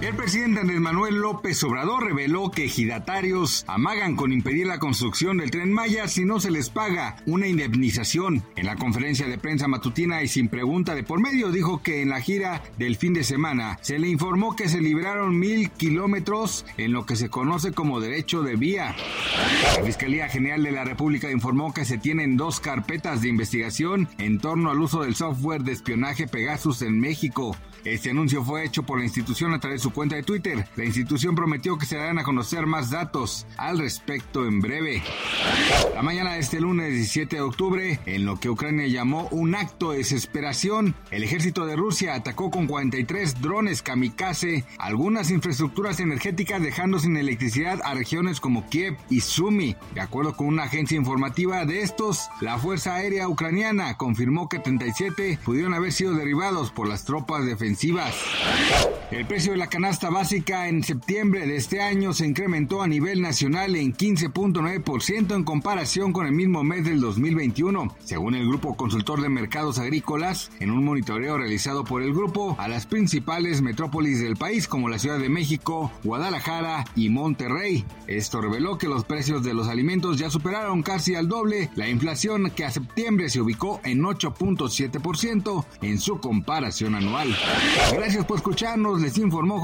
El presidente Andrés Manuel López Obrador reveló que ejidatarios amagan con impedir la construcción del tren Maya si no se les paga una indemnización. En la conferencia de prensa matutina y sin pregunta de por medio dijo que en la gira del fin de semana se le informó que se libraron mil kilómetros en lo que se conoce como derecho de vía. La Fiscalía General de la República informó que se tienen dos carpetas de investigación en torno al uso del software de espionaje Pegasus en México. Este anuncio fue hecho por la institución a través de su cuenta de Twitter. La institución prometió que se darán a conocer más datos al respecto en breve. La mañana de este lunes 17 de octubre, en lo que Ucrania llamó un acto de desesperación, el ejército de Rusia atacó con 43 drones kamikaze algunas infraestructuras energéticas dejando sin electricidad a regiones como Kiev y Sumy. De acuerdo con una agencia informativa de estos, la Fuerza Aérea Ucraniana confirmó que 37 pudieron haber sido derribados por las tropas defensivas el precio de la canasta básica en septiembre de este año se incrementó a nivel nacional en 15.9% en comparación con el mismo mes del 2021, según el Grupo Consultor de Mercados Agrícolas, en un monitoreo realizado por el grupo a las principales metrópolis del país como la Ciudad de México, Guadalajara y Monterrey. Esto reveló que los precios de los alimentos ya superaron casi al doble la inflación que a septiembre se ubicó en 8.7% en su comparación anual. Gracias por escucharnos, les informó